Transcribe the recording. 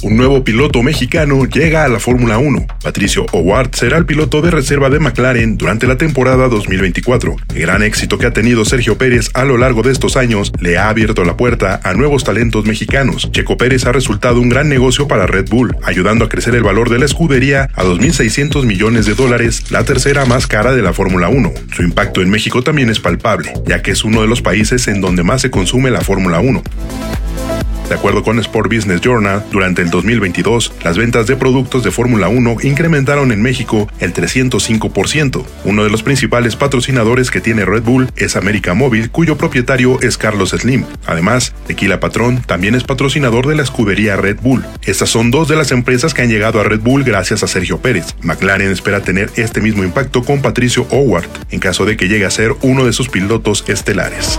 Un nuevo piloto mexicano llega a la Fórmula 1. Patricio Howard será el piloto de reserva de McLaren durante la temporada 2024. El gran éxito que ha tenido Sergio Pérez a lo largo de estos años le ha abierto la puerta a nuevos talentos mexicanos. Checo Pérez ha resultado un gran negocio para Red Bull, ayudando a crecer el valor de la escudería a 2.600 millones de dólares, la tercera más cara de la Fórmula 1. Su impacto en México también es palpable, ya que es uno de los países en donde más se consume la Fórmula 1. De acuerdo con Sport Business Journal, durante el 2022, las ventas de productos de Fórmula 1 incrementaron en México el 305%. Uno de los principales patrocinadores que tiene Red Bull es América Móvil, cuyo propietario es Carlos Slim. Además, Tequila Patrón también es patrocinador de la escudería Red Bull. Estas son dos de las empresas que han llegado a Red Bull gracias a Sergio Pérez. McLaren espera tener este mismo impacto con Patricio Howard, en caso de que llegue a ser uno de sus pilotos estelares.